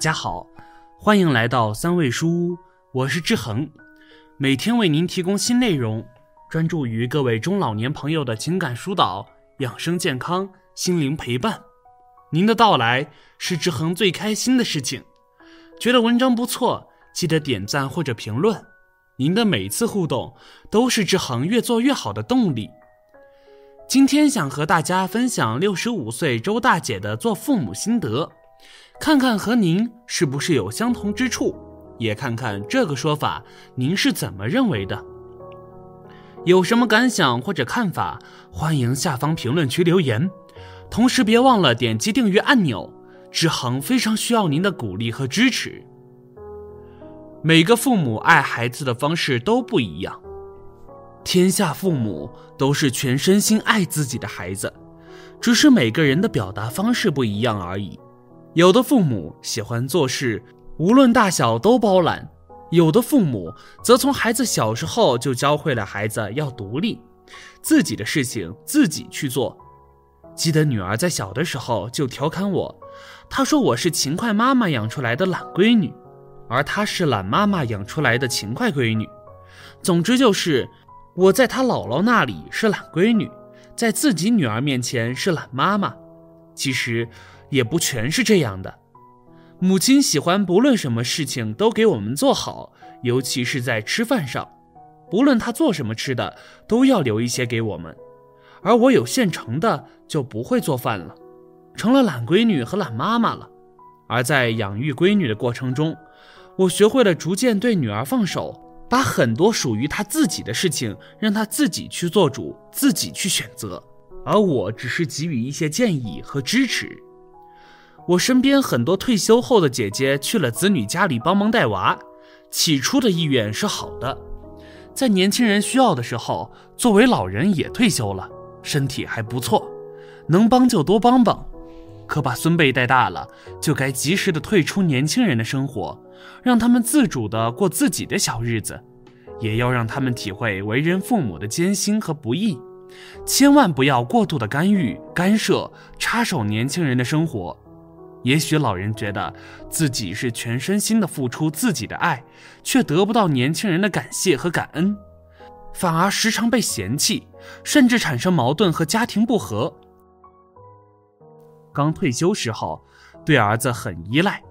大家好，欢迎来到三味书屋，我是志恒，每天为您提供新内容，专注于各位中老年朋友的情感疏导、养生健康、心灵陪伴。您的到来是志恒最开心的事情。觉得文章不错，记得点赞或者评论。您的每次互动都是志恒越做越好的动力。今天想和大家分享六十五岁周大姐的做父母心得。看看和您是不是有相同之处，也看看这个说法您是怎么认为的。有什么感想或者看法，欢迎下方评论区留言。同时别忘了点击订阅按钮，志恒非常需要您的鼓励和支持。每个父母爱孩子的方式都不一样，天下父母都是全身心爱自己的孩子，只是每个人的表达方式不一样而已。有的父母喜欢做事，无论大小都包揽；有的父母则从孩子小时候就教会了孩子要独立，自己的事情自己去做。记得女儿在小的时候就调侃我，她说我是勤快妈妈养出来的懒闺女，而她是懒妈妈养出来的勤快闺女。总之就是我在她姥姥那里是懒闺女，在自己女儿面前是懒妈妈。其实。也不全是这样的，母亲喜欢不论什么事情都给我们做好，尤其是在吃饭上，不论她做什么吃的都要留一些给我们。而我有现成的就不会做饭了，成了懒闺女和懒妈妈了。而在养育闺女的过程中，我学会了逐渐对女儿放手，把很多属于她自己的事情让她自己去做主，自己去选择，而我只是给予一些建议和支持。我身边很多退休后的姐姐去了子女家里帮忙带娃，起初的意愿是好的，在年轻人需要的时候，作为老人也退休了，身体还不错，能帮就多帮帮。可把孙辈带大了，就该及时的退出年轻人的生活，让他们自主的过自己的小日子，也要让他们体会为人父母的艰辛和不易，千万不要过度的干预、干涉、插手年轻人的生活。也许老人觉得自己是全身心的付出自己的爱，却得不到年轻人的感谢和感恩，反而时常被嫌弃，甚至产生矛盾和家庭不和。刚退休时候，对儿子很依赖。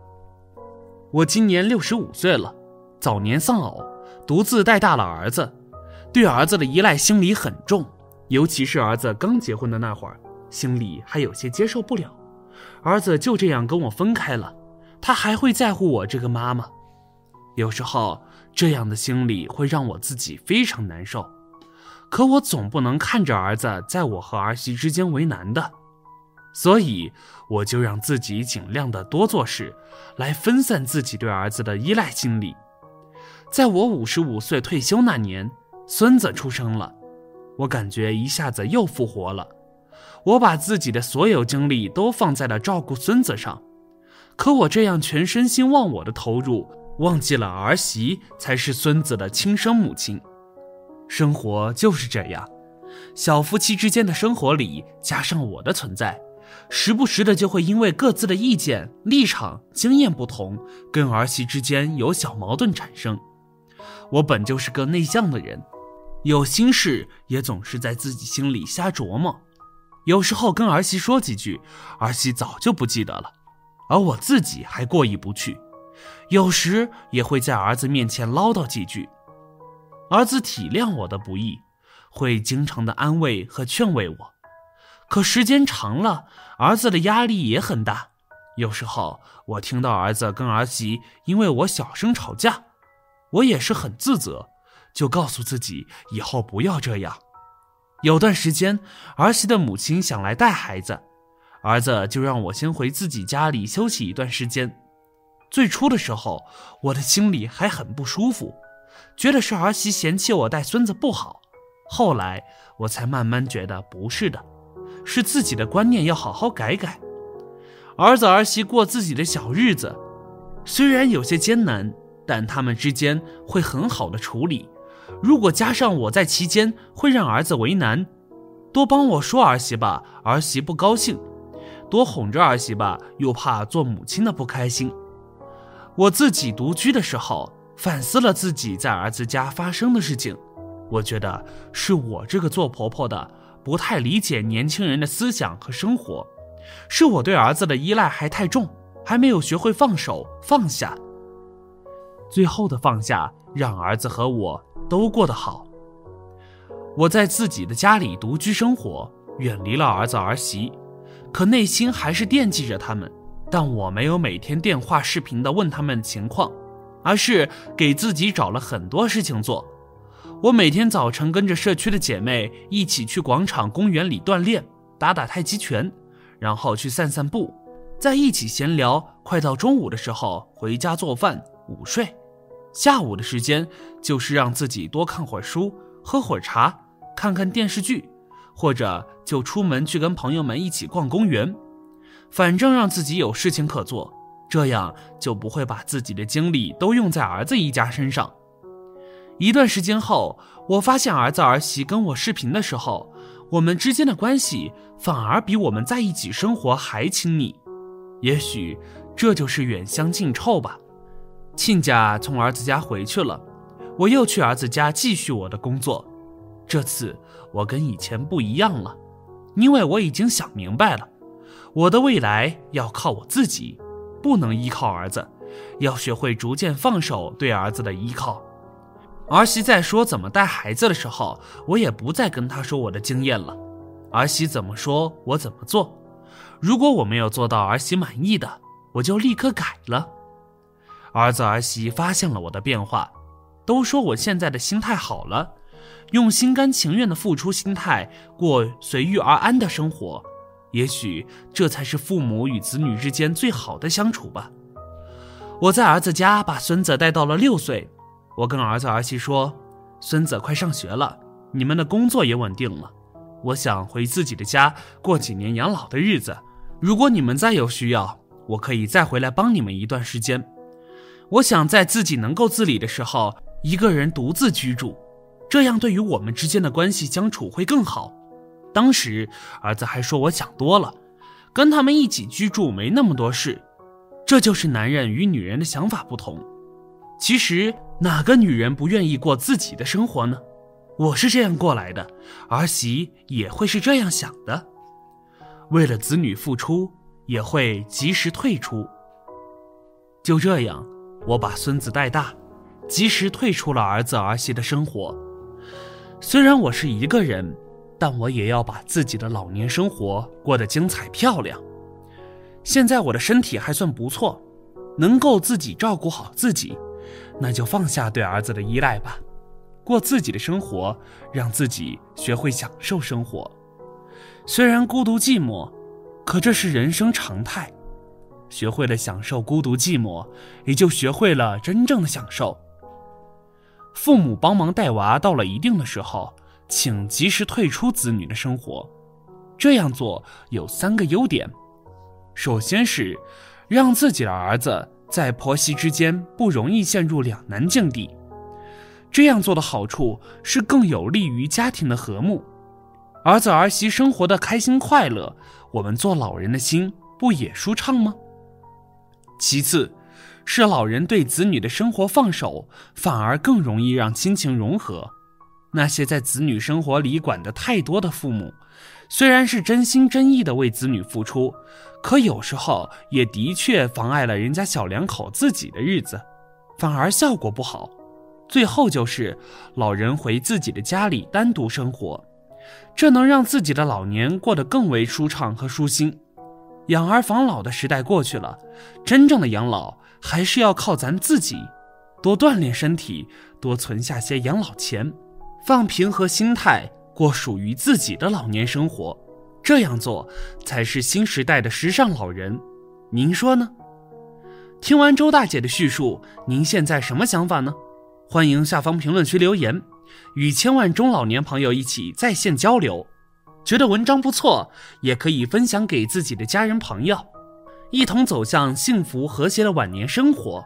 我今年六十五岁了，早年丧偶，独自带大了儿子，对儿子的依赖心理很重，尤其是儿子刚结婚的那会儿，心里还有些接受不了。儿子就这样跟我分开了，他还会在乎我这个妈妈？有时候这样的心理会让我自己非常难受。可我总不能看着儿子在我和儿媳之间为难的，所以我就让自己尽量的多做事，来分散自己对儿子的依赖心理。在我五十五岁退休那年，孙子出生了，我感觉一下子又复活了。我把自己的所有精力都放在了照顾孙子上，可我这样全身心忘我的投入，忘记了儿媳才是孙子的亲生母亲。生活就是这样，小夫妻之间的生活里加上我的存在，时不时的就会因为各自的意见、立场、经验不同，跟儿媳之间有小矛盾产生。我本就是个内向的人，有心事也总是在自己心里瞎琢磨。有时候跟儿媳说几句，儿媳早就不记得了，而我自己还过意不去。有时也会在儿子面前唠叨几句，儿子体谅我的不易，会经常的安慰和劝慰我。可时间长了，儿子的压力也很大。有时候我听到儿子跟儿媳因为我小声吵架，我也是很自责，就告诉自己以后不要这样。有段时间，儿媳的母亲想来带孩子，儿子就让我先回自己家里休息一段时间。最初的时候，我的心里还很不舒服，觉得是儿媳嫌弃我带孙子不好。后来我才慢慢觉得不是的，是自己的观念要好好改改。儿子儿媳过自己的小日子，虽然有些艰难，但他们之间会很好的处理。如果加上我在其间，会让儿子为难。多帮我说儿媳吧，儿媳不高兴；多哄着儿媳吧，又怕做母亲的不开心。我自己独居的时候，反思了自己在儿子家发生的事情，我觉得是我这个做婆婆的不太理解年轻人的思想和生活，是我对儿子的依赖还太重，还没有学会放手放下。最后的放下，让儿子和我都过得好。我在自己的家里独居生活，远离了儿子儿媳，可内心还是惦记着他们。但我没有每天电话视频的问他们情况，而是给自己找了很多事情做。我每天早晨跟着社区的姐妹一起去广场、公园里锻炼，打打太极拳，然后去散散步，在一起闲聊。快到中午的时候回家做饭、午睡。下午的时间就是让自己多看会儿书、喝会儿茶。看看电视剧，或者就出门去跟朋友们一起逛公园，反正让自己有事情可做，这样就不会把自己的精力都用在儿子一家身上。一段时间后，我发现儿子儿媳跟我视频的时候，我们之间的关系反而比我们在一起生活还亲密。也许这就是远香近臭吧。亲家从儿子家回去了，我又去儿子家继续我的工作。这次我跟以前不一样了，因为我已经想明白了，我的未来要靠我自己，不能依靠儿子，要学会逐渐放手对儿子的依靠。儿媳在说怎么带孩子的时候，我也不再跟她说我的经验了，儿媳怎么说我怎么做。如果我没有做到儿媳满意的，我就立刻改了。儿子儿媳发现了我的变化，都说我现在的心态好了。用心甘情愿的付出心态过随遇而安的生活，也许这才是父母与子女之间最好的相处吧。我在儿子家把孙子带到了六岁，我跟儿子儿媳说：“孙子快上学了，你们的工作也稳定了，我想回自己的家过几年养老的日子。如果你们再有需要，我可以再回来帮你们一段时间。我想在自己能够自理的时候，一个人独自居住。”这样对于我们之间的关系相处会更好。当时儿子还说我想多了，跟他们一起居住没那么多事。这就是男人与女人的想法不同。其实哪个女人不愿意过自己的生活呢？我是这样过来的，儿媳也会是这样想的。为了子女付出，也会及时退出。就这样，我把孙子带大，及时退出了儿子儿媳的生活。虽然我是一个人，但我也要把自己的老年生活过得精彩漂亮。现在我的身体还算不错，能够自己照顾好自己，那就放下对儿子的依赖吧，过自己的生活，让自己学会享受生活。虽然孤独寂寞，可这是人生常态。学会了享受孤独寂寞，也就学会了真正的享受。父母帮忙带娃到了一定的时候，请及时退出子女的生活。这样做有三个优点：首先是让自己的儿子在婆媳之间不容易陷入两难境地。这样做的好处是更有利于家庭的和睦，儿子儿媳生活的开心快乐，我们做老人的心不也舒畅吗？其次。是老人对子女的生活放手，反而更容易让亲情融合。那些在子女生活里管得太多的父母，虽然是真心真意的为子女付出，可有时候也的确妨碍了人家小两口自己的日子，反而效果不好。最后就是老人回自己的家里单独生活，这能让自己的老年过得更为舒畅和舒心。养儿防老的时代过去了，真正的养老。还是要靠咱自己，多锻炼身体，多存下些养老钱，放平和心态过属于自己的老年生活。这样做才是新时代的时尚老人。您说呢？听完周大姐的叙述，您现在什么想法呢？欢迎下方评论区留言，与千万中老年朋友一起在线交流。觉得文章不错，也可以分享给自己的家人朋友。一同走向幸福和谐的晚年生活。